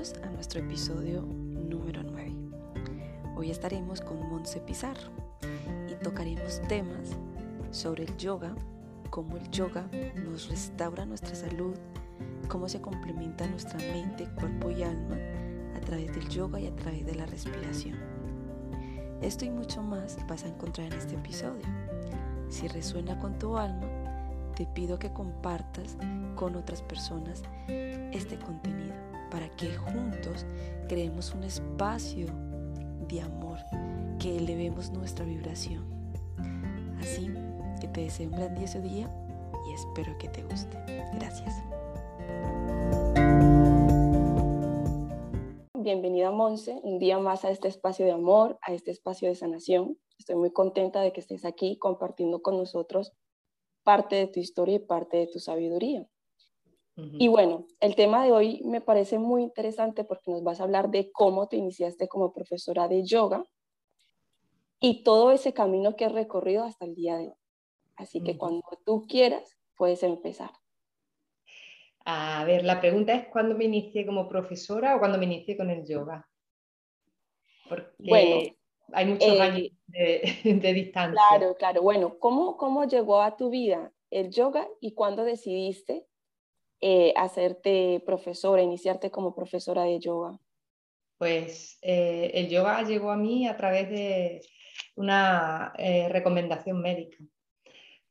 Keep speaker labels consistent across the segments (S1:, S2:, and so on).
S1: A nuestro episodio número 9. Hoy estaremos con Monse Pizarro y tocaremos temas sobre el yoga, cómo el yoga nos restaura nuestra salud, cómo se complementa nuestra mente, cuerpo y alma a través del yoga y a través de la respiración. Esto y mucho más vas a encontrar en este episodio. Si resuena con tu alma, te pido que compartas con otras personas este contenido para que juntos creemos un espacio de amor, que elevemos nuestra vibración. Así que te deseo un grandioso día y espero que te guste. Gracias.
S2: Bienvenida Monse, un día más a este espacio de amor, a este espacio de sanación. Estoy muy contenta de que estés aquí compartiendo con nosotros parte de tu historia y parte de tu sabiduría. Y bueno, el tema de hoy me parece muy interesante porque nos vas a hablar de cómo te iniciaste como profesora de yoga y todo ese camino que has recorrido hasta el día de hoy. Así que cuando tú quieras, puedes empezar.
S3: A ver, la pregunta es cuándo me inicié como profesora o cuándo me inicié con el yoga. Porque bueno, hay muchos eh, años de, distancia.
S2: Claro, claro. Bueno, ¿cómo, ¿cómo llegó a tu vida el yoga y cuándo decidiste eh, hacerte profesora, iniciarte como profesora de yoga?
S3: Pues eh, el yoga llegó a mí a través de una recomendación médica,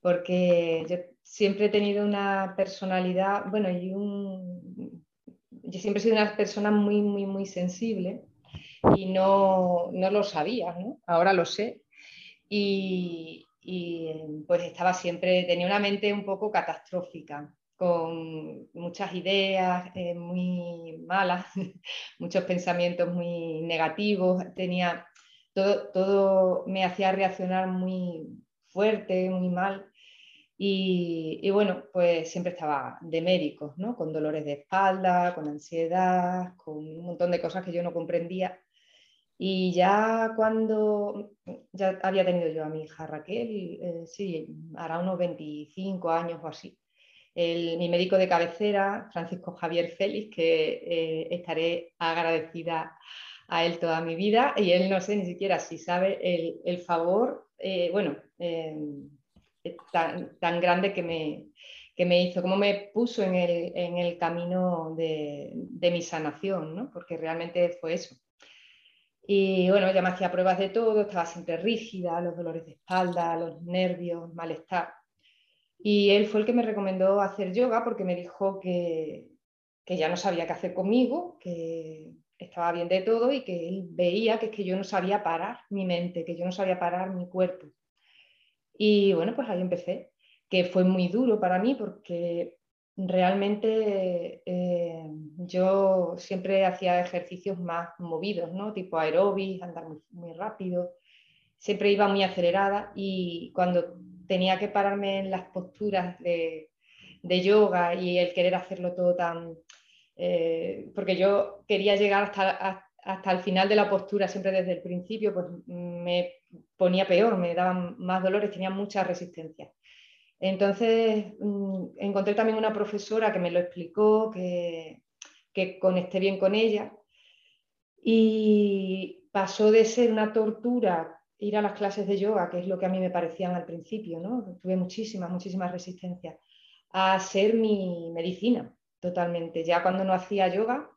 S3: porque yo siempre he tenido una personalidad, bueno, y yo siempre he sido una persona muy, muy, muy sensible y no, no lo sabía, ¿no? ahora lo sé. Y, pues estaba siempre, tenía una mente un poco catastrófica, con muchas ideas eh, muy malas, muchos pensamientos muy negativos, tenía todo, todo me hacía reaccionar muy fuerte, muy mal. Y, bueno, pues siempre estaba de médicos, ¿no? Con dolores de espalda, con ansiedad, con un montón de cosas que yo no comprendía. Y ya cuando ya había tenido yo a mi hija Raquel, eh, sí, hará unos 25 años o así. Mi médico de cabecera, Francisco Javier Félix, que eh, estaré agradecida a él toda mi vida, y él no sé ni siquiera si sabe el, favor, eh, bueno, tan, tan, grande que me, que me hizo, cómo me puso en el, en el camino de, de, mi sanación, ¿no? porque realmente fue eso. Y bueno, ella me hacía pruebas de todo, estaba siempre rígida, los dolores de espalda, los nervios, malestar. Y él fue el que me recomendó hacer yoga porque me dijo que, que ya no sabía qué hacer conmigo, que estaba bien de todo y que él veía que, es que yo no sabía parar mi mente, que yo no sabía parar mi cuerpo. Y bueno, pues ahí empecé, que fue muy duro para mí porque realmente eh, yo siempre hacía ejercicios más movidos, ¿no? tipo aeróbic, andar muy, rápido, siempre iba muy acelerada y cuando tenía que pararme en las posturas de, yoga y el querer hacerlo todo tan... Eh, porque yo quería llegar hasta, hasta el final de la postura, siempre desde el principio, pues me ponía peor, me daban más dolores, tenía mucha resistencia. Entonces mm, encontré también una profesora que me lo explicó, que, que conecté bien con ella y pasó de ser una tortura ir a las clases de yoga, que es lo que a mí me parecían al principio, tuve muchísimas, muchísimas resistencias, a ser mi medicina totalmente. Ya cuando no hacía yoga,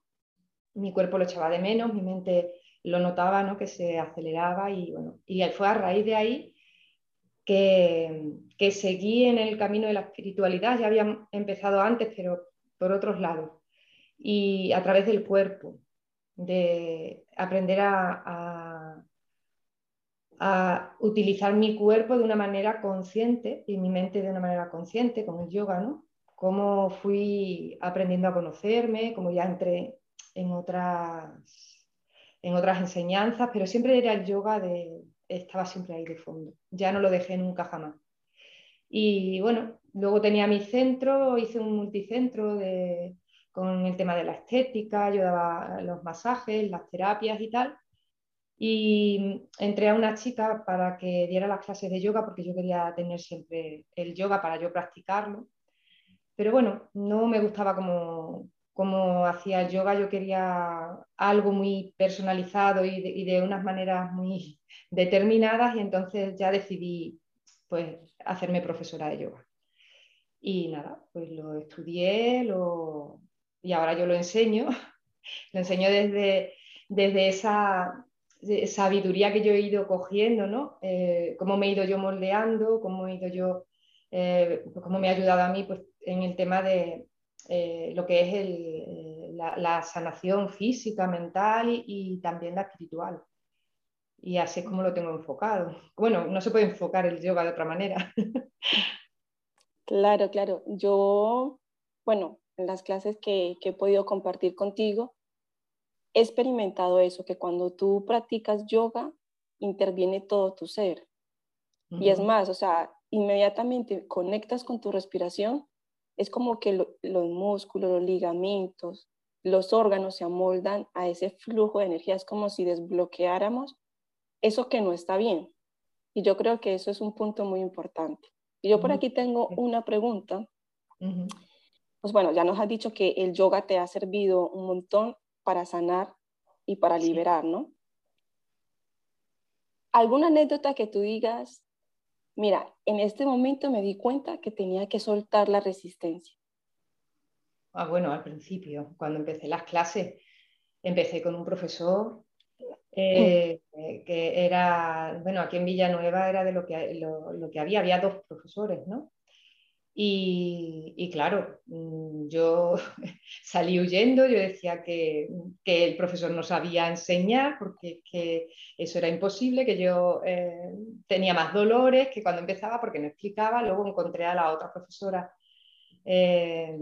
S3: mi cuerpo lo echaba de menos, mi mente lo notaba, ¿no? que se aceleraba y, bueno, y fue a raíz de ahí que, seguí en el camino de la espiritualidad, ya había empezado antes, pero por otros lados, y a través del cuerpo, de aprender a, a, utilizar mi cuerpo de una manera consciente y mi mente de una manera consciente, como el yoga, ¿no? Cómo fui aprendiendo a conocerme, como ya entré en otras, en otras enseñanzas, pero siempre era el yoga de, estaba siempre ahí de fondo. Ya no lo dejé nunca jamás. Y bueno, luego tenía mi centro, hice un multicentro con el tema de la estética, yo daba los masajes, las terapias y tal. Y entré a una chica para que diera las clases de yoga porque yo quería tener siempre el yoga para yo practicarlo. Pero bueno, no me gustaba como como hacía yoga, yo quería algo muy personalizado y de, unas maneras muy determinadas y entonces ya decidí pues hacerme profesora de yoga. Y nada, pues lo estudié lo... y ahora yo lo enseño. lo enseño desde, desde esa sabiduría que yo he ido cogiendo, ¿no? Eh, cómo me he ido yo moldeando, cómo he ido yo, eh, pues cómo me ha ayudado a mí pues, en el tema de, eh, lo que es eh, la, sanación física, mental y, también la espiritual. Y así es como lo tengo enfocado. Bueno, no se puede enfocar el yoga de otra manera.
S2: Claro, claro. Yo, bueno, en las clases que, he podido compartir contigo, he experimentado eso, que cuando tú practicas yoga, interviene todo tu ser. Y es más, o sea, inmediatamente conectas con tu respiración es como que los músculos, los ligamentos, los órganos se amoldan a ese flujo de energía. Es como si desbloqueáramos eso que no está bien. Y yo creo que eso es un punto muy importante. Y yo por aquí tengo una pregunta. Pues bueno, ya nos has dicho que el yoga te ha servido un montón para sanar y para liberar, ¿no? ¿Alguna anécdota que tú digas, mira, en este momento me di cuenta que tenía que soltar la resistencia.
S3: Ah, bueno, al principio, cuando empecé las clases, empecé con un profesor eh, que era, bueno, aquí en Villanueva era de lo que, lo que había, había dos profesores, ¿no? Y, claro, mm, yo salí huyendo, yo decía que, el profesor no sabía enseñar porque que eso era imposible, que yo eh, tenía más dolores que cuando empezaba porque no explicaba. Luego encontré a la otra profesora eh,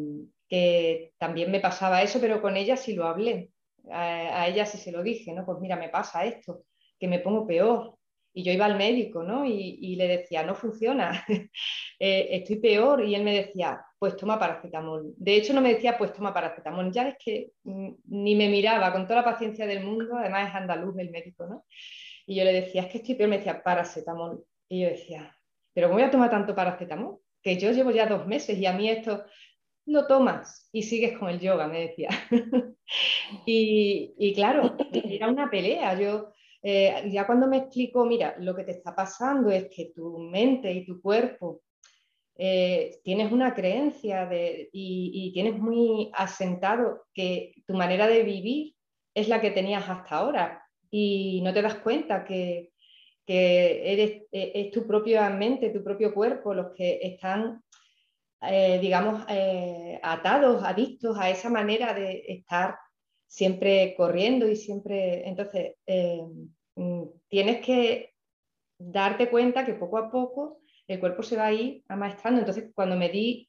S3: que también me pasaba eso, pero con ella sí lo hablé. A, a, ella sí se lo dije, ¿no? Pues mira, me pasa esto, que me pongo peor, y yo iba al médico, ¿no? Y, le decía, no funciona, eh, estoy peor. Y él me decía, pues toma paracetamol. De hecho, no me decía, pues toma paracetamol. Ya es que mm, ni me miraba con toda la paciencia del mundo, además es andaluz el médico, ¿no? Y yo le decía, es que estoy peor, me decía, paracetamol. Y yo decía, ¿pero cómo voy a tomar tanto paracetamol? Que yo llevo ya dos meses y a mí esto lo tomas y sigues con el yoga, me decía. y, y claro, era una pelea. Yo eh, ya cuando me explico, mira, lo que te está pasando es que tu mente y tu cuerpo eh, tienes una creencia y, tienes muy asentado que tu manera de vivir es la que tenías hasta ahora y no te das cuenta que, eres, e, es tu propia mente, tu propio cuerpo los que están, eh, digamos, atados, adictos a esa manera de estar siempre corriendo y siempre, entonces, eh, mm, tienes que darte cuenta que poco a poco el cuerpo se va a ir amaestrando. Entonces, cuando me di,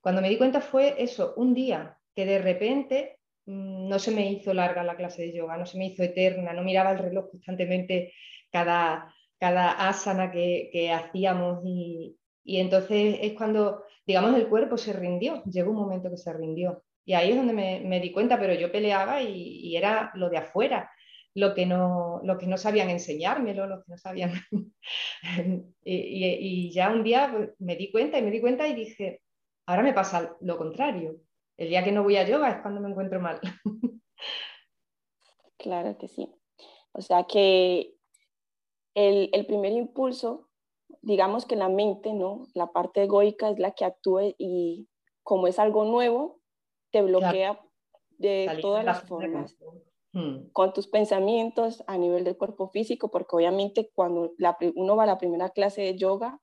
S3: cuando me di cuenta fue eso, un día que de repente mm, no se me hizo larga la clase de yoga, no se me hizo eterna, no miraba el reloj constantemente cada, cada asana que, que hacíamos y, y entonces es cuando, digamos, el cuerpo se rindió, llegó un momento que se rindió. Y ahí es donde me, di cuenta, pero yo peleaba y, era lo de afuera, lo que no, lo que no sabían enseñármelo, lo que no sabían. y, ya un día pues, me di cuenta y me di cuenta y dije, ahora me pasa lo contrario. El día que no voy a yoga es cuando me encuentro mal.
S2: claro que sí. O sea que el, el primer impulso, digamos que la mente, ¿no? La parte egoica es la que actúe y como es algo nuevo, te bloquea de todas las formas. Hmm. Con tus pensamientos a nivel del cuerpo físico, porque obviamente cuando uno va a la primera clase de yoga,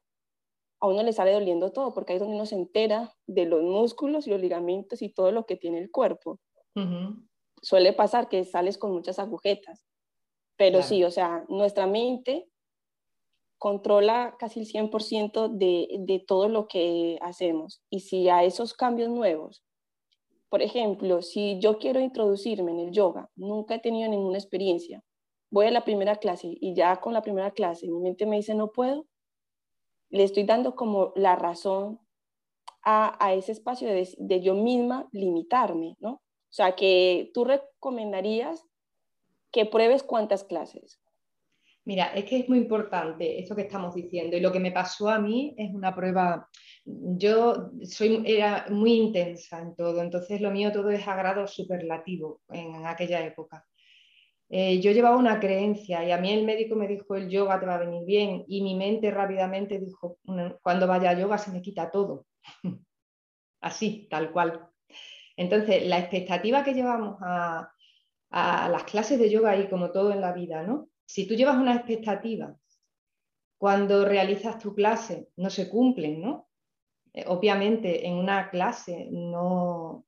S2: a uno le sale doliendo todo, porque ahí es donde uno se entera de los músculos y los ligamentos y todo lo que tiene el cuerpo. Suele pasar que sales con muchas agujetas, pero sí, o sea, nuestra mente controla casi el 100% de, de todo lo que hacemos. Y si a esos cambios nuevos por ejemplo, si yo quiero introducirme en el yoga, nunca he tenido ninguna experiencia, voy a la primera clase y ya con la primera clase mi mente me dice no puedo, le estoy dando como la razón a, ese espacio de, de, yo misma limitarme, ¿no? O sea, que tú recomendarías que pruebes cuántas clases.
S3: Mira, es que es muy importante esto que estamos diciendo y lo que me pasó a mí es una prueba. Yo soy, era muy intensa en todo, entonces lo mío todo es agrado superlativo en aquella época. Eh, yo llevaba una creencia y a mí el médico me dijo el yoga te va a venir bien y mi mente rápidamente dijo cuando vaya a yoga se me quita todo. Así, tal cual. Entonces, la expectativa que llevamos a, a las clases de yoga y como todo en la vida, ¿no? Si tú llevas una expectativa, cuando realizas tu clase no se cumplen, ¿no? Eh, obviamente en una clase no,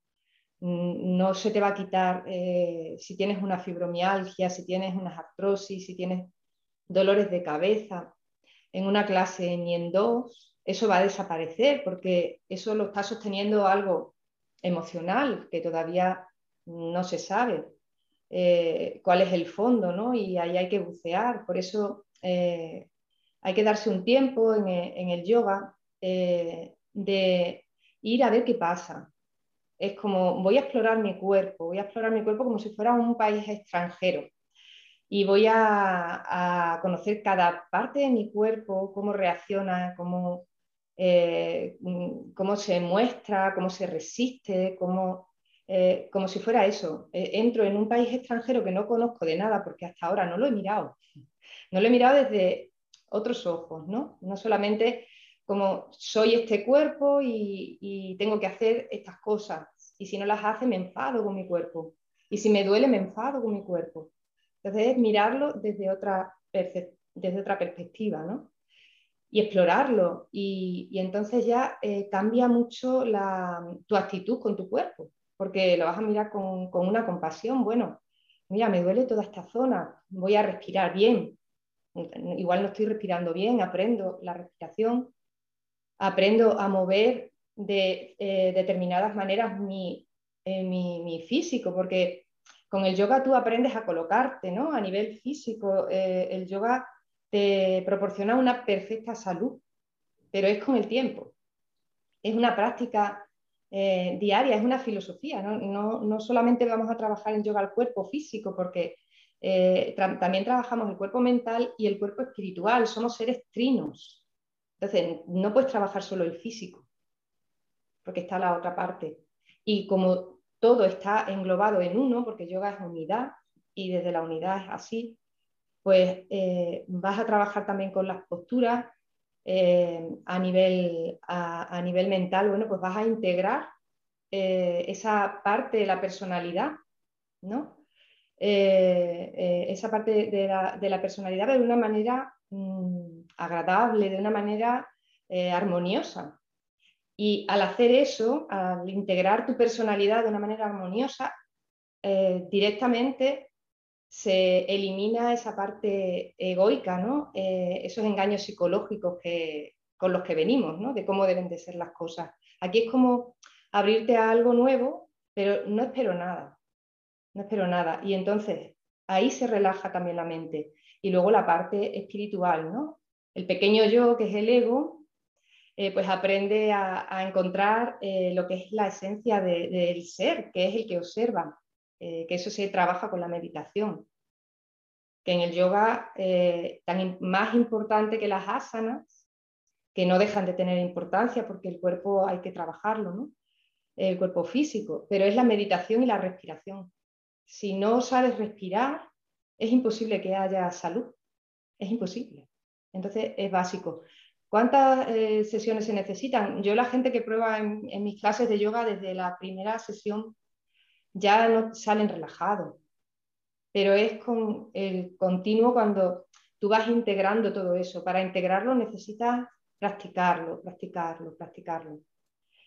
S3: no se te va a quitar eh, si tienes una fibromialgia, si tienes una artrosis, si tienes dolores de cabeza. En una clase ni en dos, eso va a desaparecer porque eso lo está sosteniendo algo emocional que todavía no se sabe. Eh, cuál es el fondo, ¿no? Y ahí hay que bucear. Por eso eh, hay que darse un tiempo en, e, el yoga eh, de ir a ver qué pasa. Es como voy a explorar mi cuerpo, voy a explorar mi cuerpo como si fuera un país extranjero y voy a, conocer cada parte de mi cuerpo, cómo reacciona, cómo, cómo se muestra, cómo se resiste, cómo, eh, como si fuera eso. Eh, entro en un país extranjero que no conozco de nada porque hasta ahora no lo he mirado. No lo he mirado desde otros ojos, ¿no? No solamente como soy este cuerpo y, tengo que hacer estas cosas. Y si no las hace, me enfado con mi cuerpo. Y si me duele, me enfado con mi cuerpo. Entonces es mirarlo desde otra, desde otra perspectiva, ¿no? y explorarlo. Y, entonces ya eh, cambia mucho tu actitud con tu cuerpo porque lo vas a mirar con, una compasión, bueno, mira, me duele toda esta zona, voy a respirar bien, igual no estoy respirando bien, aprendo la respiración, aprendo a mover de eh, determinadas maneras eh, mi, físico, porque con el yoga tú aprendes a colocarte, ¿no? A nivel físico, eh, el yoga te proporciona una perfecta salud, pero es con el tiempo. Es una práctica eh, diaria, es una filosofía, ¿no? solamente vamos a trabajar en yoga al cuerpo físico, porque eh, también trabajamos el cuerpo mental y el cuerpo espiritual, somos seres trinos. Entonces, no puedes trabajar solo el físico, porque está la otra parte. Y como todo está englobado en uno, porque yoga es unidad y desde la unidad es así, pues eh, vas a trabajar también con las posturas, eh, a, nivel, a, nivel mental, bueno, pues vas a integrar eh, esa parte de la personalidad, ¿no? Eh, esa parte de la, personalidad de una manera mm, agradable, de una manera armoniosa. Y al hacer eso, al integrar tu personalidad de una manera armoniosa, directamente se elimina esa parte egoica, ¿no? Eh, esos engaños psicológicos que, con los que venimos, ¿no? de cómo deben de ser las cosas. Aquí es como abrirte a algo nuevo, pero no espero nada, no espero nada. Y entonces ahí se relaja también la mente. Y luego la parte espiritual, ¿no? El pequeño yo, que es el ego, eh, pues aprende a, encontrar eh, lo que es la esencia del ser, que es el que observa, eh, que eso se trabaja con la meditación. Que en el yoga, eh, tan más importante que las asanas, que no dejan de tener importancia porque el cuerpo hay que trabajarlo, ¿no? el cuerpo físico, pero es la meditación y la respiración. Si no sabes respirar, es imposible que haya salud, es imposible. Entonces es básico. ¿Cuántas eh, sesiones se necesitan? Yo la gente que prueba en, mis clases de yoga desde la primera sesión ya no salen relajados. Pero es con el continuo cuando tú vas integrando todo eso. Para integrarlo necesitas practicarlo, practicarlo, practicarlo.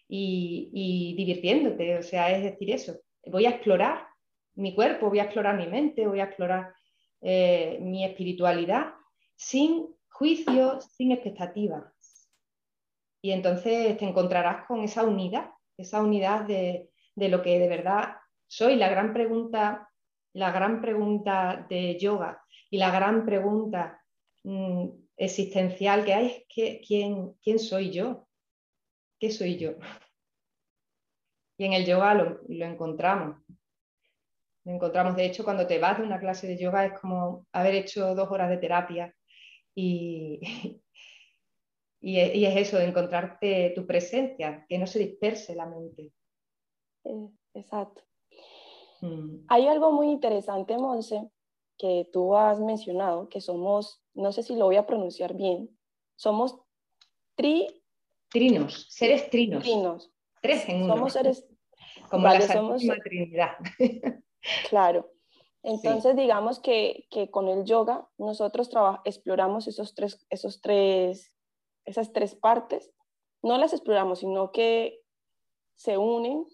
S3: Y, divirtiéndote, o sea, es decir eso. Voy a explorar mi cuerpo, voy a explorar mi mente, voy a explorar eh, mi espiritualidad sin juicios, sin expectativas. Y entonces te encontrarás con esa unidad, esa unidad de, de lo que de verdad soy la gran pregunta, la gran pregunta de yoga y la gran pregunta mm, existencial que hay es ¿quién, ¿quién soy yo? ¿Qué soy yo? Y en el yoga lo, encontramos. encontramos, de hecho, cuando te vas de una clase de yoga es como haber hecho dos horas de terapia y, y, es eso, encontrarte tu presencia, que no se disperse la mente.
S2: Eh, exacto. Mm. Hay algo muy interesante, Monse, que tú has mencionado, que somos, no sé si lo voy a pronunciar bien, somos tri...
S3: Trinos, seres trinos.
S2: Trinos.
S3: Tres en uno.
S2: Somos seres...
S3: Como la Santísima Trinidad.
S2: Claro. Entonces, digamos que, con el yoga nosotros exploramos esos tres, esos tres, esas tres partes. No las exploramos, sino que se unen.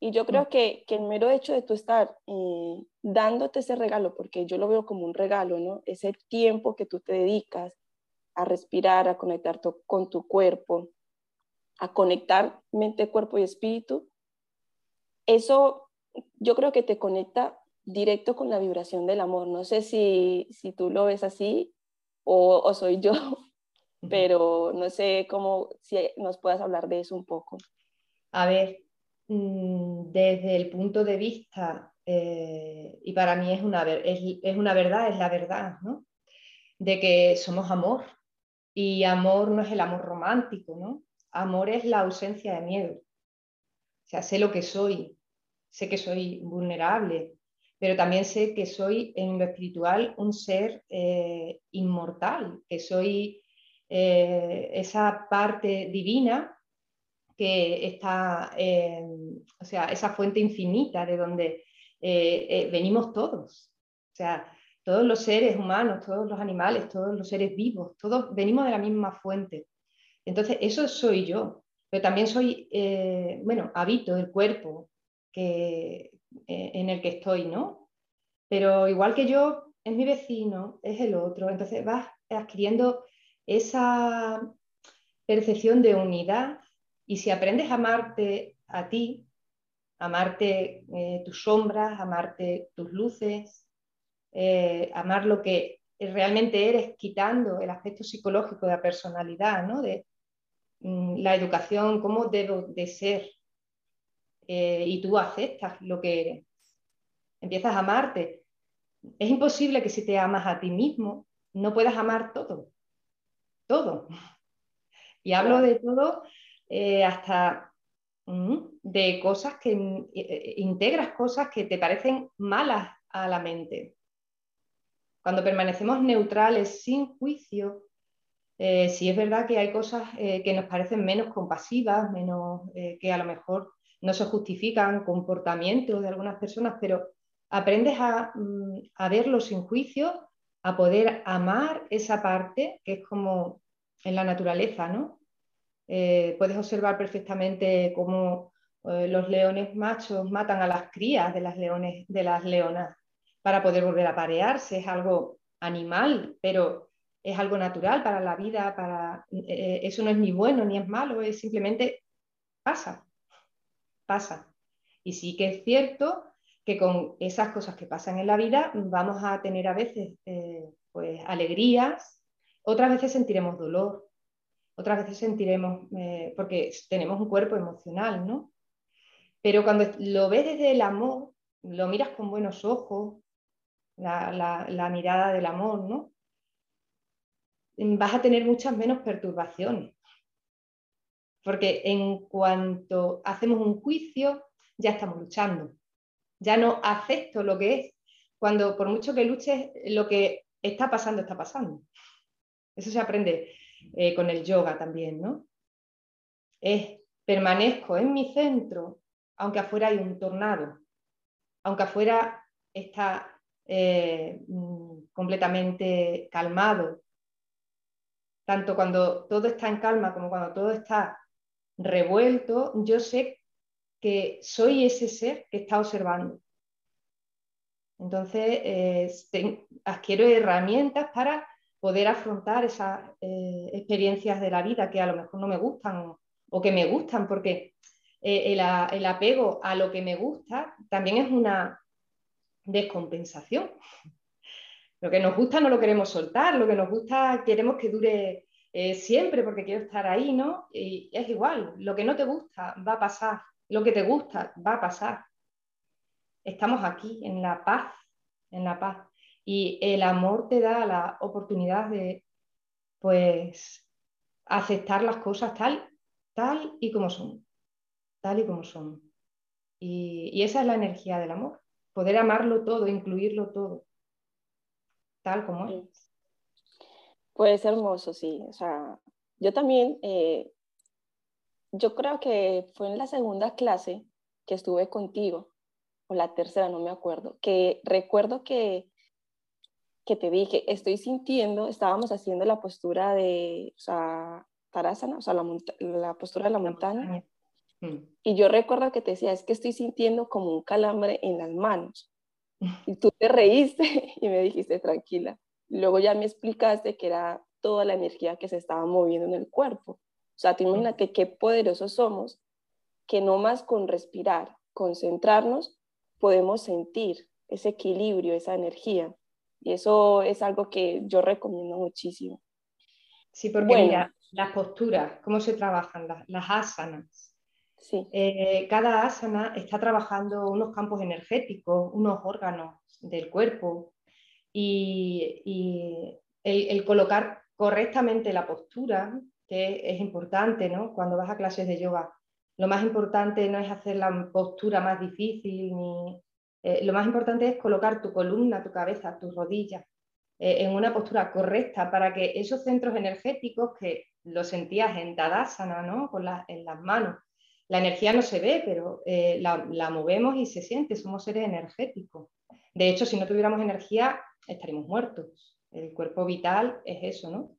S2: Y yo creo mm. que, el mero hecho de tú estar eh, dándote ese regalo, porque yo lo veo como un regalo, ¿no? Ese tiempo que tú te dedicas a respirar, a conectar con tu cuerpo, a conectar mente, cuerpo y espíritu, eso yo creo que te conecta directo con la vibración del amor. No sé si, si tú lo ves así o, soy yo, pero no sé cómo, si nos puedas hablar de eso un poco.
S3: A ver, desde el punto de vista, eh, y para mí es una, es, es una verdad, es la verdad, ¿no? De que somos amor. Y amor no es el amor romántico, ¿no? Amor es la ausencia de miedo. O sea, sé lo que soy, sé que soy vulnerable, pero también sé que soy en lo espiritual un ser eh, inmortal, que soy eh, esa parte divina que está, o sea, esa fuente infinita de donde eh, venimos todos. O sea, todos los seres humanos, todos los animales, todos los seres vivos, todos venimos de la misma fuente. Entonces, eso soy yo, pero también soy, bueno, habito el cuerpo, que, eh, en el que estoy, ¿no? Pero igual que yo, es mi vecino, es el otro, entonces vas adquiriendo esa percepción de unidad y si aprendes a amarte a ti, amarte eh, tus sombras, amarte tus luces, eh, amar lo que realmente eres, quitando el aspecto psicológico de la personalidad, ¿no? de mm, la educación, cómo debo de ser, eh, y tú aceptas lo que eres. Empiezas a amarte. Es imposible que si te amas a ti mismo, no puedas amar todo. Todo. Y hablo de todo eh, hasta mm, de cosas que eh, integras cosas que te parecen malas a la mente. Cuando permanecemos neutrales, sin juicio, si es verdad que hay cosas que nos parecen menos compasivas, menos que a lo mejor no se justifican comportamientos de algunas personas, pero aprendes mm, a, verlo sin juicio, a poder amar esa parte que es como en la naturaleza, ¿no? Eh, puedes observar perfectamente cómo eh, los leones machos matan a las crías de las, leones, de las leonas para poder volver a parearse. Es algo animal, pero es algo natural para la vida. Para, eh, eso no es ni bueno ni es malo, es simplemente pasa pasa. Y sí que es cierto que con esas cosas que pasan en la vida vamos a tener a veces pues, alegrías, otras veces sentiremos dolor, otras veces sentiremos, eh, porque tenemos un cuerpo emocional, ¿no? Pero cuando lo ves desde el amor, lo miras con buenos ojos, la, la mirada del amor, ¿no? Vas a tener muchas menos perturbaciones. Porque en cuanto hacemos un juicio, ya estamos luchando. Ya no acepto lo que es. Cuando por mucho que luches, lo que está pasando, está pasando. Eso se aprende eh, con el yoga también, ¿no? Es permanezco en mi centro, aunque afuera hay un tornado, aunque afuera está eh, mm, completamente calmado. Tanto cuando todo está en calma como cuando todo está revuelto, yo sé que soy ese ser que está observando. Entonces, eh, adquiero herramientas para poder afrontar esas eh, experiencias de la vida que a lo mejor no me gustan o, que me gustan, porque eh, el, apego a lo que me gusta también es una descompensación. Lo que nos gusta no lo queremos soltar, lo que nos gusta queremos que dure eh, siempre porque quiero estar ahí, ¿no? Y es igual, lo que no te gusta va a pasar, lo que te gusta va a pasar. estamos aquí, en la paz, en la paz. Y el amor te da la oportunidad de, pues, aceptar las cosas tal, tal y como son, tal y como son. Y, esa es la energía del amor, poder amarlo todo, incluirlo todo, tal como es.
S2: Pues hermoso, sí. O sea, yo también, eh, yo creo que fue en la segunda clase que estuve contigo, o la tercera, no me acuerdo, que recuerdo que, que te dije, estoy sintiendo, estábamos haciendo la postura de, o sea, Tarasana, o sea, la, la postura de la, montaña. Mm. Y yo recuerdo que te decía, es que estoy sintiendo como un calambre en las manos. Y tú te reíste y me dijiste, tranquila. Luego ya me explicaste que era toda la energía que se estaba moviendo en el cuerpo. O sea, te imagínate qué poderosos somos, que no más con respirar, concentrarnos, podemos sentir ese equilibrio, esa energía. Y eso es algo que yo recomiendo muchísimo.
S3: Sí, porque mira, las posturas, cómo se trabajan, las, asanas. Sí. Eh, cada asana está trabajando unos campos energéticos, unos órganos del cuerpo y, el, colocar correctamente la postura, que es importante, ¿no? Cuando vas a clases de yoga, lo más importante no es hacer la postura más difícil, ni, eh, lo más importante es colocar tu columna, tu cabeza, tus rodillas eh, en una postura correcta para que esos centros energéticos que lo sentías en Tadasana, ¿no? Con en las manos, la energía no se ve, pero eh, la, la, movemos y se siente, somos seres energéticos. De hecho, si no tuviéramos energía, estaríamos muertos. El cuerpo vital es eso, ¿no?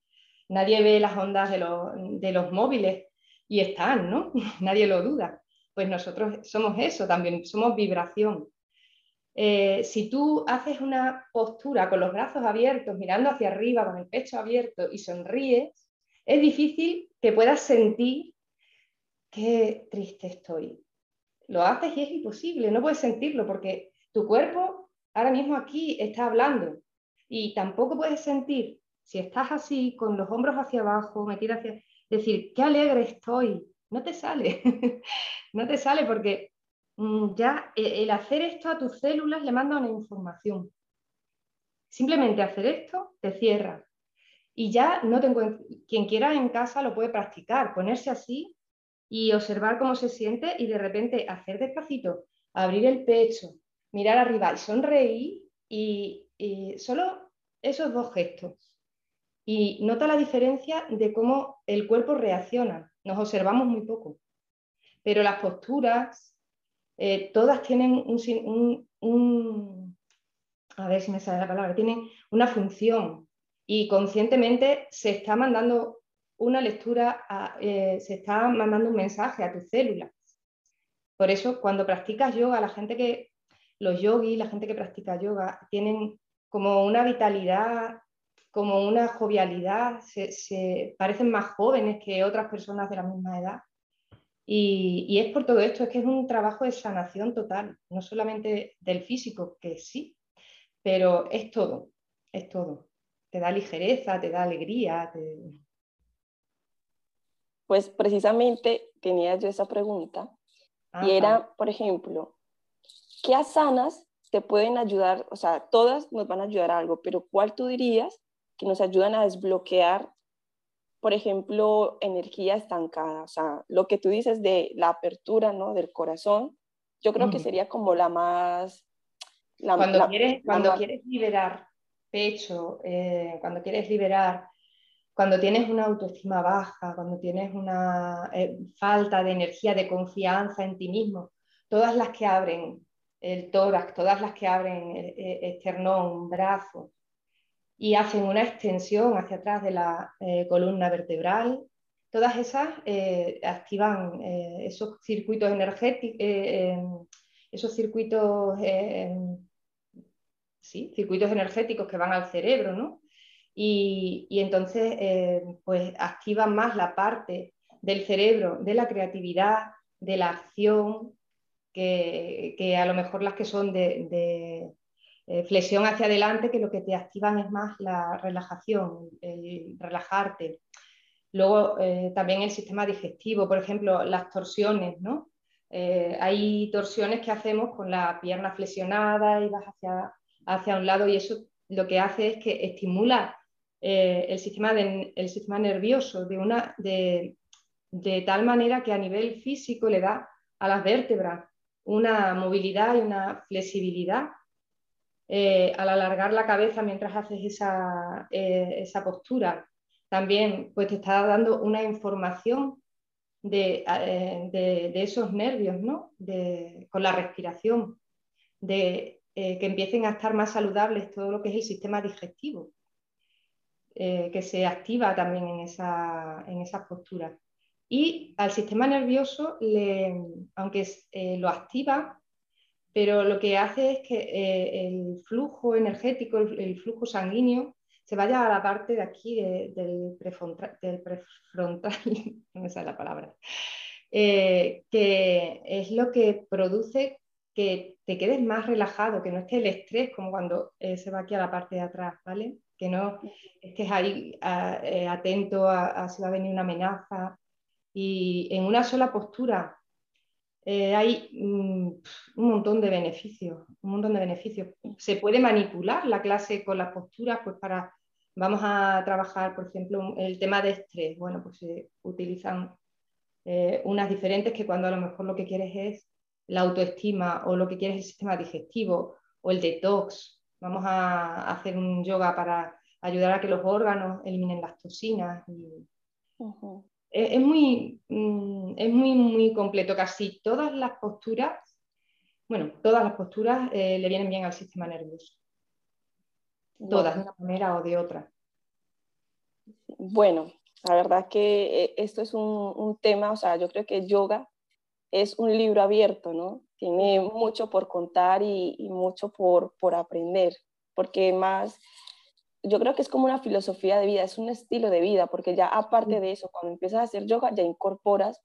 S3: Nadie ve las ondas de los, de los móviles y están, ¿no? Nadie lo duda. Pues nosotros somos eso también, somos vibración. Eh, si tú haces una postura con los brazos abiertos, mirando hacia arriba, con el pecho abierto y sonríes, es difícil que puedas sentir qué triste estoy. Lo haces y es imposible, no puedes sentirlo porque tu cuerpo ahora mismo aquí está hablando y tampoco puedes sentir, si estás así, con los hombros hacia abajo, metida hacia... Decir, qué alegre estoy, no te sale, no te sale porque ya e, el hacer esto a tus células le manda una información. Simplemente hacer esto te cierra. Y ya no tengo, quien quiera en casa lo puede practicar, ponerse así y observar cómo se siente y de repente hacer despacito, abrir el pecho, mirar arriba y sonreír y, y solo esos dos gestos. Y nota la diferencia de cómo el cuerpo reacciona. Nos observamos muy poco. Pero las posturas, eh, todas tienen un, a ver si me sale la palabra, tienen una función y conscientemente se está mandando una lectura, eh, se está mandando un mensaje a tus células. Por eso, cuando practicas yoga, la gente que, los yogis, la gente que practica yoga, tienen como una vitalidad, como una jovialidad, se parecen más jóvenes que otras personas de la misma edad. Y, es por todo esto, es que es un trabajo de sanación total, no solamente del físico, que sí, pero es todo, es todo. Te da ligereza, te da alegría.
S2: Pues precisamente tenía yo esa pregunta y era, por ejemplo, ¿qué asanas te pueden ayudar? O sea, todas nos van a ayudar a algo, pero ¿cuál tú dirías que nos ayudan a desbloquear por ejemplo, energía estancada, o sea, lo que tú dices de la apertura, ¿no? Del corazón, yo creo que sería como la más...
S3: cuando quieres, cuando quieres liberar pecho, eh, cuando quieres liberar, cuando tienes una autoestima baja, cuando tienes una eh, falta de energía, de confianza en ti mismo, todas las que abren el tórax, todas las que abren el, el esternón, brazo, y hacen una extensión hacia atrás de la eh, columna vertebral. Todas esas eh, activan eh, esos circuitos energéticos, esos circuitos, sí, circuitos energéticos que van al cerebro, ¿no? Y, y entonces, pues activan más la parte del cerebro, de la creatividad, de la acción, que, que a lo mejor las que son de eh, flexión hacia adelante, que lo que te activan es más la relajación, el relajarte. Luego eh, también el sistema digestivo, por ejemplo, las torsiones, ¿no? Eh, hay torsiones que hacemos con la pierna flexionada y vas hacia, hacia un lado y eso lo que hace es que estimula el, sistema el sistema nervioso de, una, de, de tal manera que a nivel físico le da a las vértebras una movilidad y una flexibilidad eh, al alargar la cabeza mientras haces esa, esa, postura. También pues, te está dando una información eh, de, esos nervios, ¿no? con la respiración, de eh, que empiecen a estar más saludables todo lo que es el sistema digestivo, eh, que se activa también en, esa, en esas posturas. Y al sistema nervioso, le, aunque lo activa, pero lo que hace es que el flujo energético, el flujo sanguíneo, se vaya a la parte de aquí del, prefrontal, no me sale la palabra, eh, que es lo que produce que te quedes más relajado, que no esté el estrés como cuando eh, se va aquí a la parte de atrás, ¿vale? Que no estés ahí eh, atento a, si va a venir una amenaza. Y en una sola postura hay mm, un montón de beneficios, un montón de beneficios. Se puede manipular la clase con las posturas pues para Vamos a trabajar, por ejemplo, el tema de estrés. Bueno, pues se utilizan eh, unas diferentes que cuando a lo mejor lo que quieres es la autoestima o lo que quieres es el sistema digestivo o el detox. Vamos a hacer un yoga para ayudar a que los órganos eliminen las toxinas. Es, muy, mm, es muy, muy completo. Casi todas las posturas, bueno, todas las posturas eh, le vienen bien al sistema nervioso todas de una manera o de otra.
S2: Bueno, la verdad que eh, esto es un, tema, o sea, yo creo que yoga es un libro abierto, ¿no? Tiene mucho por contar y, mucho por, por aprender, porque más, yo creo que es como una filosofía de vida, es un estilo de vida, porque ya aparte de eso, cuando empiezas a hacer yoga, ya incorporas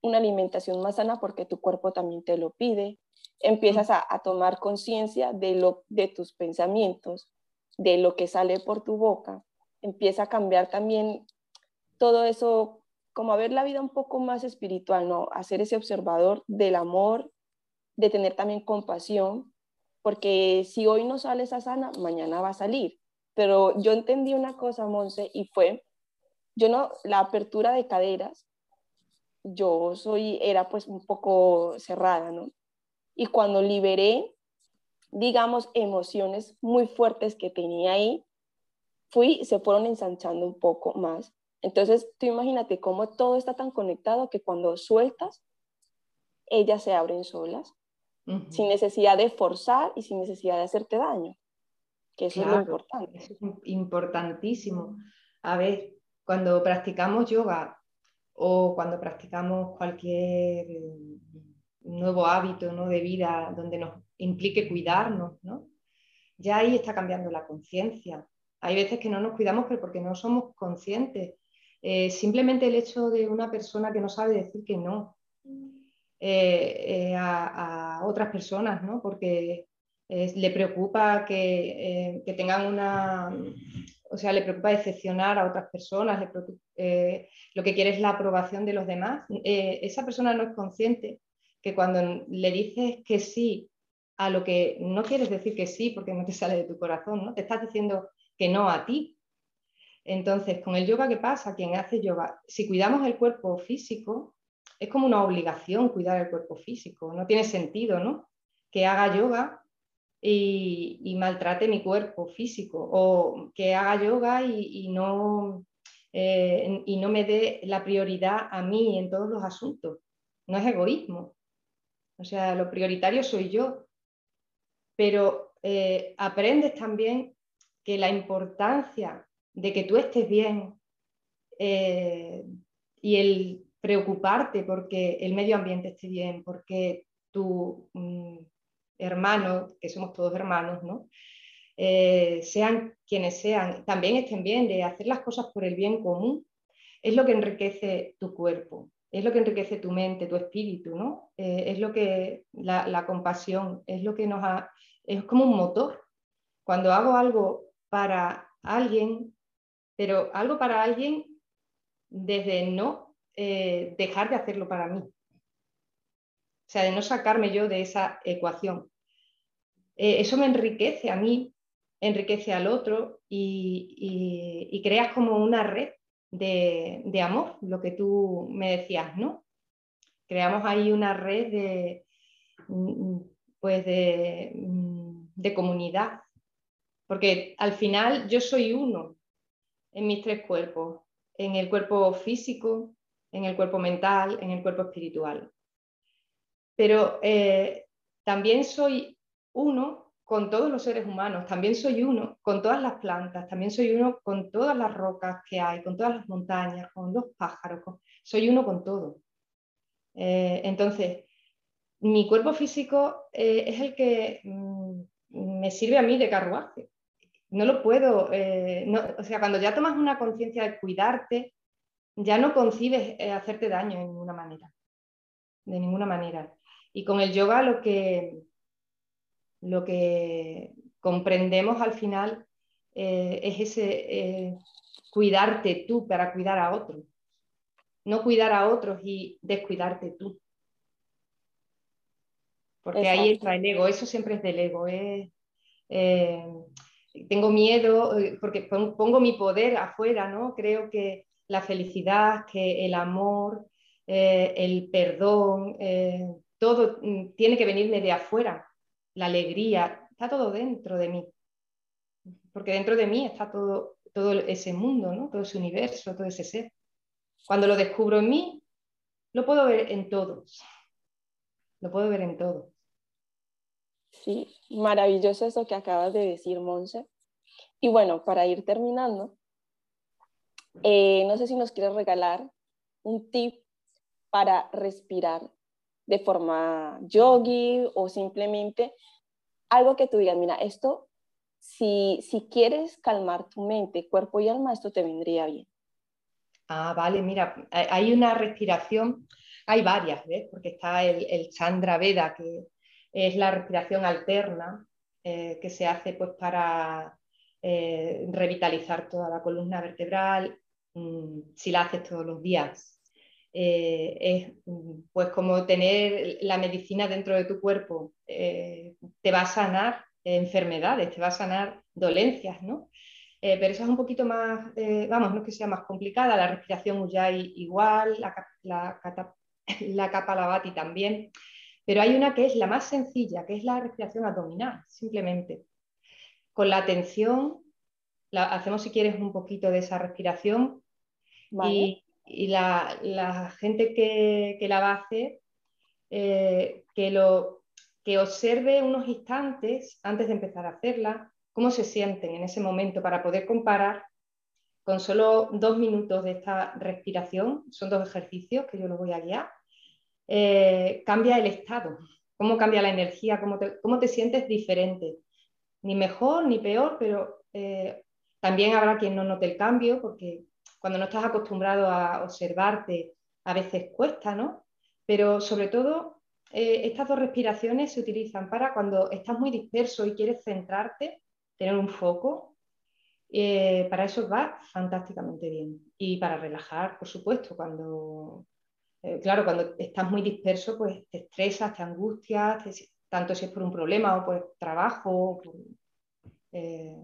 S2: una alimentación más sana porque tu cuerpo también te lo pide, empiezas a, a tomar conciencia de, lo, de tus pensamientos, de lo que sale por tu boca, empieza a cambiar también todo eso, como a ver la vida un poco más espiritual, ¿no? A ser ese observador del amor, de tener también compasión, porque si hoy no sale esa sana, mañana va a salir. Pero yo entendí una cosa, Monse, y fue, yo no, la apertura de caderas, yo soy, era pues un poco cerrada, ¿no? Y cuando liberé digamos, emociones muy fuertes que tenía ahí, fui, se fueron ensanchando un poco más. Entonces, tú imagínate cómo todo está tan conectado que cuando sueltas, ellas se abren solas, sin necesidad de forzar y sin necesidad de hacerte daño, que eso es lo importante.
S3: Eso es importantísimo. A ver, cuando practicamos yoga o cuando practicamos cualquier nuevo hábito ¿no? de vida donde nos implique cuidarnos, ¿no? ya ahí está cambiando la conciencia. Hay veces que no nos cuidamos, pero porque no somos conscientes. Eh, simplemente el hecho de una persona que no sabe decir que no eh, eh, a, otras personas, ¿no? porque le preocupa que, que, tengan una, o sea, le preocupa decepcionar a otras personas, lo que quiere es la aprobación de los demás. esa persona no es consciente que cuando le dices que sí a lo que no quieres decir que sí porque no te sale de tu corazón, ¿no? Te estás diciendo que no a ti. Entonces, con el yoga, ¿qué pasa? Quien hace yoga, si cuidamos el cuerpo físico, es como una obligación cuidar el cuerpo físico. No tiene sentido, ¿no? Que haga yoga y, maltrate mi cuerpo físico o que haga yoga y, no, eh, y no me dé la prioridad a mí en todos los asuntos. No es egoísmo, o sea, lo prioritario soy yo. Pero eh, aprendes también que la importancia de que tú estés bien eh, y el preocuparte porque el medio ambiente esté bien, porque tu mm, hermano, que somos todos hermanos, ¿no? Eh, sean quienes sean, también estén bien, de hacer las cosas por el bien común, es lo que enriquece tu cuerpo es lo que enriquece tu mente, tu espíritu, ¿no? Eh, es lo que la, compasión, es lo que nos ha, es como un motor. Cuando hago algo para alguien, pero algo para alguien desde no eh, dejar de hacerlo para mí. O sea, de no sacarme yo de esa ecuación. Eh, eso me enriquece a mí, enriquece al otro y, creas como una red de, amor, lo que tú me decías, ¿no? Creamos ahí una red de, mm, pues de, mm, de comunidad, porque al final yo soy uno en mis tres cuerpos, en el cuerpo físico, en el cuerpo mental, en el cuerpo espiritual. Pero eh, también soy uno con todos los seres humanos, también soy uno con todas las plantas, también soy uno con todas las rocas que hay, con todas las montañas, con los pájaros, soy uno con todo. Eh, entonces, mi cuerpo físico eh, es el que mm, me sirve a mí de carruaje no lo puedo, eh, o sea, cuando ya tomas una conciencia de cuidarte, ya no concibes hacerte daño de ninguna manera, de ninguna manera. Y con el yoga lo que, lo que comprendemos al final eh, es ese cuidarte tú para cuidar a otros, no cuidar a otros y descuidarte tú. Porque ahí entra el ego, eso siempre es del ego. Es, tengo miedo eh, porque pongo mi poder afuera, ¿no? Creo que la felicidad, que el amor, eh, el perdón, eh, todo mm, tiene que venirme de afuera. La alegría, está todo dentro de mí. Porque dentro de mí está todo, todo ese mundo, ¿no? Todo ese universo, todo ese ser. Cuando lo descubro en mí, lo puedo ver en todos. Lo puedo ver en todos.
S2: Sí, maravilloso eso que acabas de decir, Monse. Y bueno, para ir terminando, eh, no sé si nos quieres regalar un tip para respirar de forma yogi o simplemente algo que tú digas, mira, esto, si, si quieres calmar tu mente, cuerpo y alma, esto te vendría bien.
S3: Ah, vale, mira, hay una respiración, hay varias, ¿ves? Porque está el, el Chandra Veda, que es la respiración alterna eh, que se hace pues, para eh, revitalizar toda la columna vertebral, mm, si la haces todos los días. Eh, es pues como tener la medicina dentro de tu cuerpo, te va a sanar enfermedades, te va a sanar dolencias, ¿no? pero eso es un poquito más, vamos, no es que sea más complicada, la respiración Ujjayi igual, la, la, la Kapalabhati también, pero hay una que es la más sencilla, que es la respiración abdominal, simplemente. Con la atención, la, hacemos si quieres un poquito de esa respiración y, la, gente que, la va a hacer, eh, que, lo, que observe unos instantes antes de empezar a hacerla, cómo se sienten en ese momento para poder comparar con solo dos minutos de esta respiración. Son dos ejercicios que yo los voy a guiar eh, cambia el estado, cómo cambia la energía, cómo te, sientes diferente. Ni mejor ni peor, pero eh, también habrá quien no note el cambio, porque cuando no estás acostumbrado a observarte, a veces cuesta, ¿no? Pero sobre todo, eh, estas dos respiraciones se utilizan para cuando estás muy disperso y quieres centrarte, tener un foco. para eso va fantásticamente bien. Y para relajar, por supuesto, cuando eh, claro, cuando estás muy disperso, pues te estresas, te angustias, tanto si es por un problema o por trabajo, eh,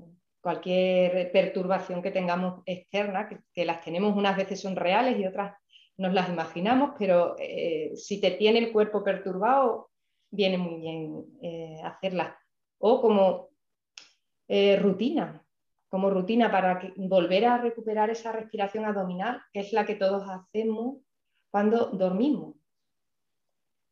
S3: cualquier perturbación que tengamos externa, que, las tenemos unas veces son reales y otras nos las imaginamos, pero eh, si te tiene el cuerpo perturbado, viene muy bien hacerlas. O como rutina, como rutina para volver a recuperar esa respiración abdominal, que es la que todos hacemos cuando dormimos.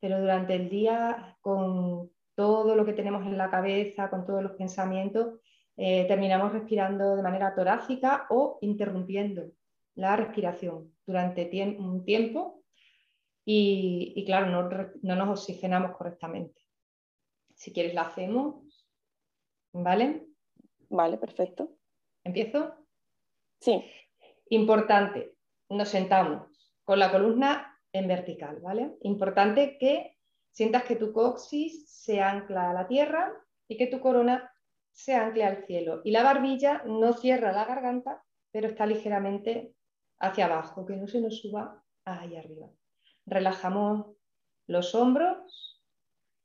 S3: Pero durante el día, con todo lo que tenemos en la cabeza, con todos los pensamientos, eh, terminamos respirando de manera torácica o interrumpiendo la respiración durante un tiempo y, claro, no, no, nos oxigenamos correctamente. Si quieres, la hacemos. ¿Vale?
S2: Vale, perfecto.
S3: ¿Empiezo?
S2: Sí.
S3: Importante, nos sentamos con la columna en vertical, ¿vale? Importante que sientas que tu coxis se ancla a la tierra y que tu corona se ancle al cielo. Y la barbilla no cierra la garganta, pero está ligeramente hacia abajo, que no se nos suba ahí arriba. Relajamos los hombros,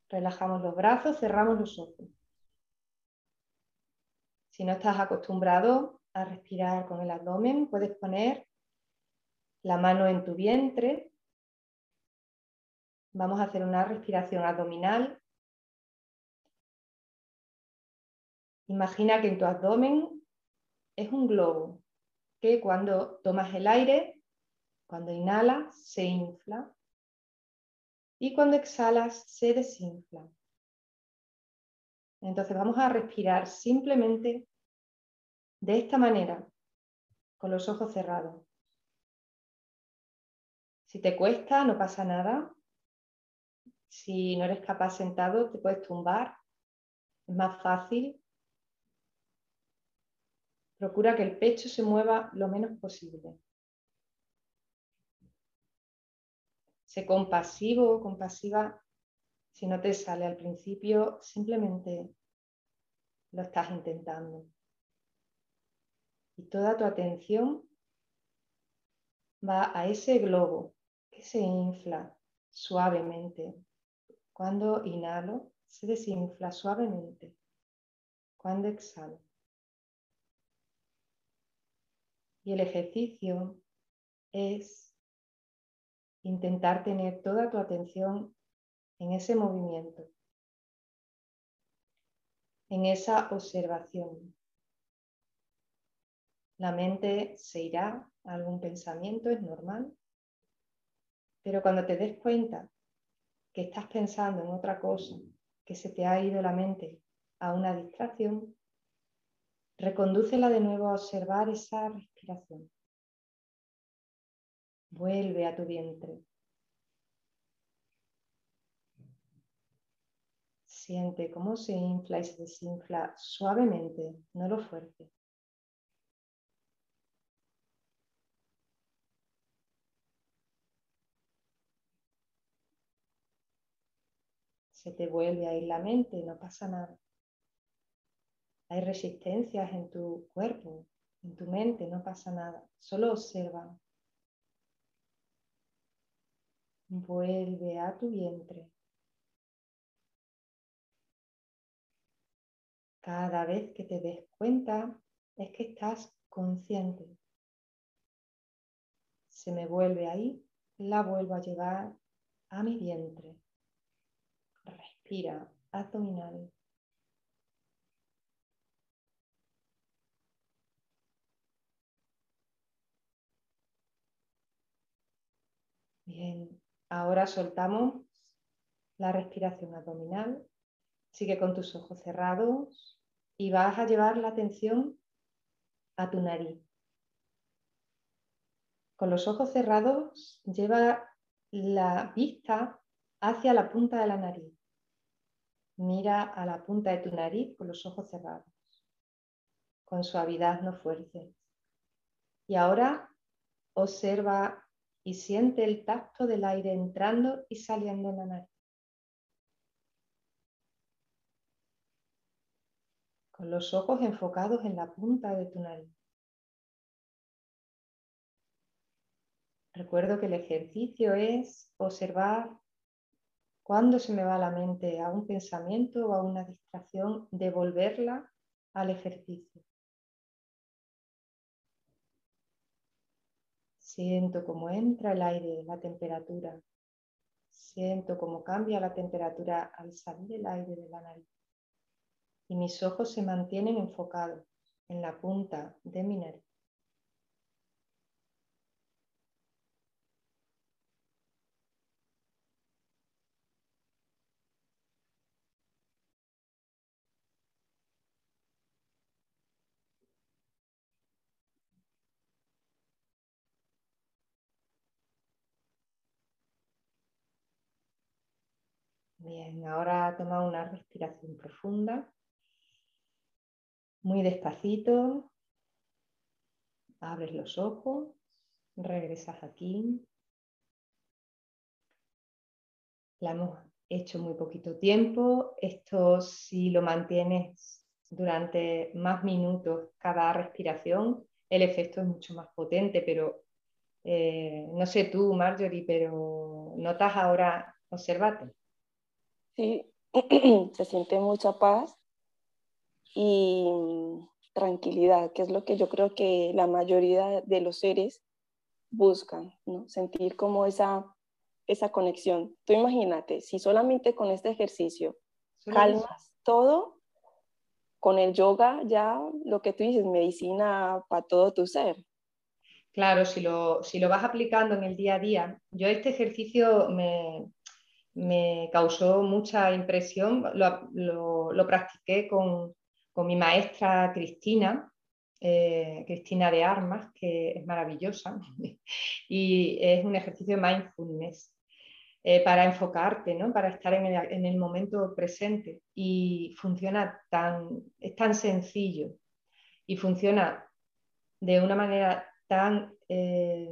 S3: relajamos los brazos, cerramos los ojos. Si no estás acostumbrado a respirar con el abdomen, puedes poner la mano en tu vientre. Vamos a hacer una respiración abdominal. Imagina que en tu abdomen es un globo que cuando tomas el aire, cuando inhalas, se infla y cuando exhalas, se desinfla. Entonces vamos a respirar simplemente de esta manera, con los ojos cerrados. Si te cuesta, no pasa nada. Si no eres capaz sentado, te puedes tumbar. Es más fácil. Procura que el pecho se mueva lo menos posible. Sé compasivo o compasiva si no te sale al principio, simplemente lo estás intentando. Y toda tu atención va a ese globo que se infla suavemente. Cuando inhalo, se desinfla suavemente. Cuando exhalo. Y el ejercicio es intentar tener toda tu atención en ese movimiento, en esa observación. La mente se irá a algún pensamiento, es normal, pero cuando te des cuenta que estás pensando en otra cosa, que se te ha ido la mente a una distracción, recondúcela de nuevo a observar esa respiración. Vuelve a tu vientre. Siente cómo se infla y se desinfla suavemente, no lo fuerte. Se te vuelve a ir la mente, no pasa nada. Hay resistencias en tu cuerpo, en tu mente, no pasa nada. Solo observa. Vuelve a tu vientre. Cada vez que te des cuenta es que estás consciente. Se me vuelve ahí, la vuelvo a llevar a mi vientre. Respira abdominal. Ahora soltamos la respiración abdominal. Sigue con tus ojos cerrados y vas a llevar la atención a tu nariz. Con los ojos cerrados, lleva la vista hacia la punta de la nariz. Mira a la punta de tu nariz con los ojos cerrados. Con suavidad, no fuerces. Y ahora observa y siente el tacto del aire entrando y saliendo en la nariz. con los ojos enfocados en la punta de tu nariz. Recuerdo que el ejercicio es observar cuando se me va la mente a un pensamiento o a una distracción, devolverla al ejercicio. Siento cómo entra el aire, la temperatura. Siento cómo cambia la temperatura al salir el aire de la nariz y mis ojos se mantienen enfocados en la punta de mi nariz. Bien, ahora toma una respiración profunda muy despacito, abres los ojos, regresas aquí. La hemos hecho muy poquito tiempo. Esto si lo mantienes durante más minutos cada respiración, el efecto es mucho más potente, pero eh, no sé tú, Marjorie, pero notas ahora Observate.
S2: Sí, se siente mucha paz y tranquilidad, que es lo que yo creo que la mayoría de los seres buscan, ¿no? Sentir como esa, esa conexión. Tú imagínate, si solamente con este ejercicio calmas todo, con el yoga ya lo que tú dices, medicina para todo tu ser.
S3: Claro, si lo, si lo vas aplicando en el día a día, yo este ejercicio me, me causó mucha impresión, lo, lo, practiqué con, con, mi maestra Cristina, eh, Cristina de Armas, que es maravillosa, y es un ejercicio de mindfulness. Eh, para enfocarte, ¿no? para estar en el, en el, momento presente. Y funciona tan, es tan sencillo y funciona de una manera tan eh,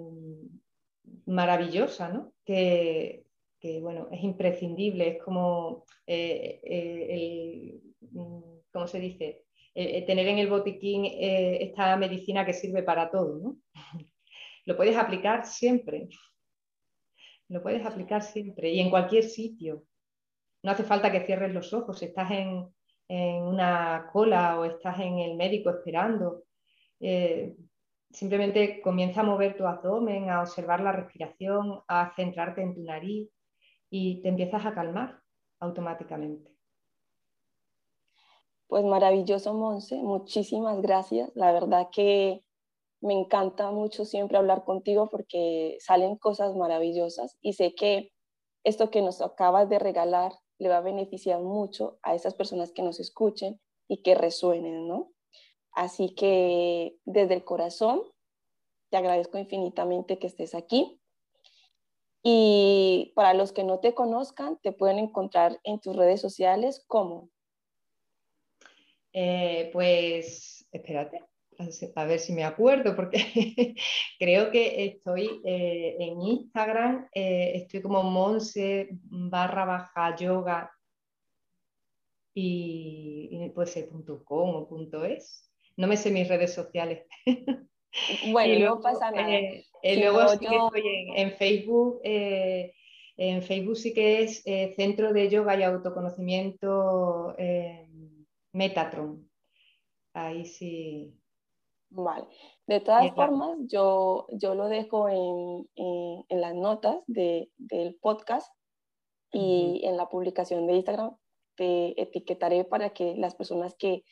S3: maravillosa, ¿no? que, que, bueno, es imprescindible, es como, eh, el, mm, ¿cómo se dice? tener en el botiquín esta medicina que sirve para todo. ¿no? Lo puedes aplicar siempre. Lo puedes aplicar siempre y en cualquier sitio. No hace falta que cierres los ojos. Estás en, una cola o estás en el médico esperando, eh, simplemente comienza a mover tu abdomen, a observar la respiración, a centrarte en tu nariz y te empiezas a calmar automáticamente.
S2: Pues maravilloso, Monse. Muchísimas gracias. La verdad que me encanta mucho siempre hablar contigo porque salen cosas maravillosas y sé que esto que nos acabas de regalar le va a beneficiar mucho a esas personas que nos escuchen y que resuenen, ¿no? Así que desde el corazón te agradezco infinitamente que estés aquí. Y para los que no te conozcan, te pueden encontrar en tus redes sociales como.
S3: Eh, pues espérate, a ver si me acuerdo, porque creo que estoy eh, en Instagram, eh, estoy como Monse barra baja yoga y, puede ser punto .com o punto .es. No me sé mis redes sociales.
S2: Bueno, no pasa nada.
S3: Eh, luego sí que estoy en, Facebook. en Facebook sí que es Centro de Yoga y Autoconocimiento Metatron. Ahí sí,
S2: Vale. De todas formas, yo, yo lo dejo en, en, las notas de, del podcast y en la publicación de Instagram te etiquetaré para que las personas que,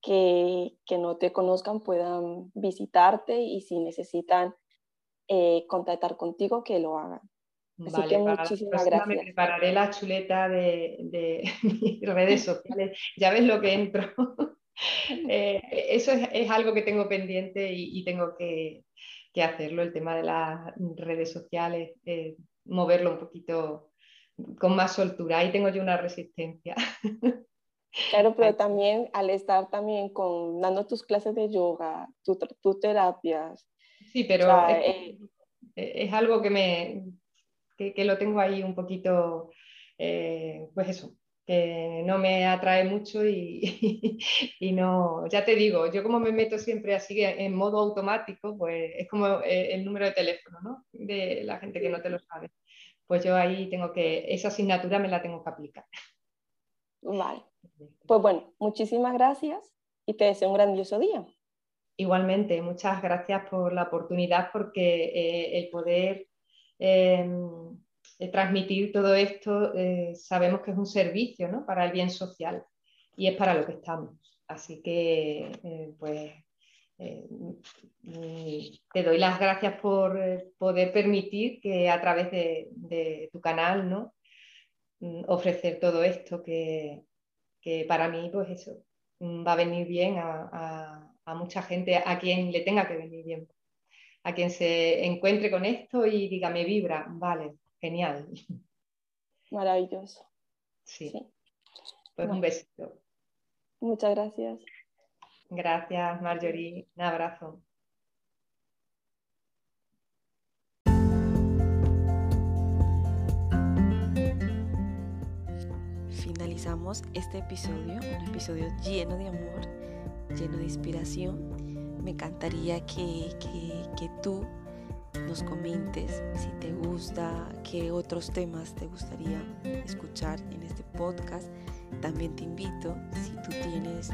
S2: que, que no te conozcan puedan visitarte y si necesitan eh, contactar contigo, que lo hagan.
S3: Así que muchísimas gracias. Me prepararé la chuleta de, de mis redes sociales. Ya ves lo que entro. Eh, eso es, algo que tengo pendiente y, tengo que, hacerlo, el tema de las redes sociales, eh, moverlo un poquito con más soltura. Ahí tengo yo una resistencia.
S2: Claro, pero también al estar también con, dando tus clases de yoga, tus terapias.
S3: Sí, pero eh, es, algo que me que, lo tengo ahí un poquito, pues eso, que no me atrae mucho y, y, no, ya te digo, yo como me meto siempre así en modo automático, pues es como eh, el número de teléfono, ¿no? De la gente que no te lo sabe. Pues yo ahí tengo que, esa asignatura me la tengo que aplicar.
S2: Vale. Pues bueno, muchísimas gracias y te deseo un grandioso día.
S3: Igualmente, muchas gracias por la oportunidad porque eh, el poder... Em, transmitir todo esto, eh, sabemos que es un servicio ¿no? para el bien social y es para lo que estamos. Así que, eh, pues, eh, te doy las gracias por poder permitir que a través de, tu canal, ¿no? Mm, ofrecer todo esto que, para mí, pues eso, mm, va a venir bien a mucha gente, a quien le tenga que venir bien a quien se encuentre con esto y diga, me vibra, vale, Genial.
S2: Maravilloso.
S3: Sí. Pues un besito.
S2: Muchas gracias.
S3: Gracias, Marjorie. Un abrazo.
S1: Finalizamos este episodio, un episodio lleno de amor, lleno de inspiración. Me encantaría que, que, que tú
S2: nos comentes si te gusta, qué otros temas te gustaría escuchar en este podcast. También te invito, si tú tienes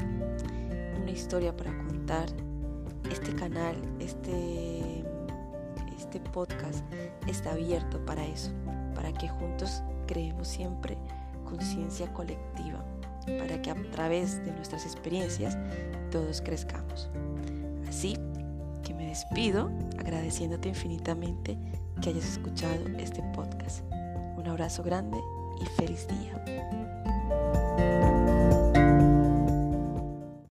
S2: una historia para contar, este canal, este, este podcast está abierto para eso, para que juntos creemos siempre conciencia colectiva, para que a través de nuestras experiencias todos crezcamos. Así que me despido agradeciéndote infinitamente que hayas escuchado este podcast. Un abrazo grande y feliz día.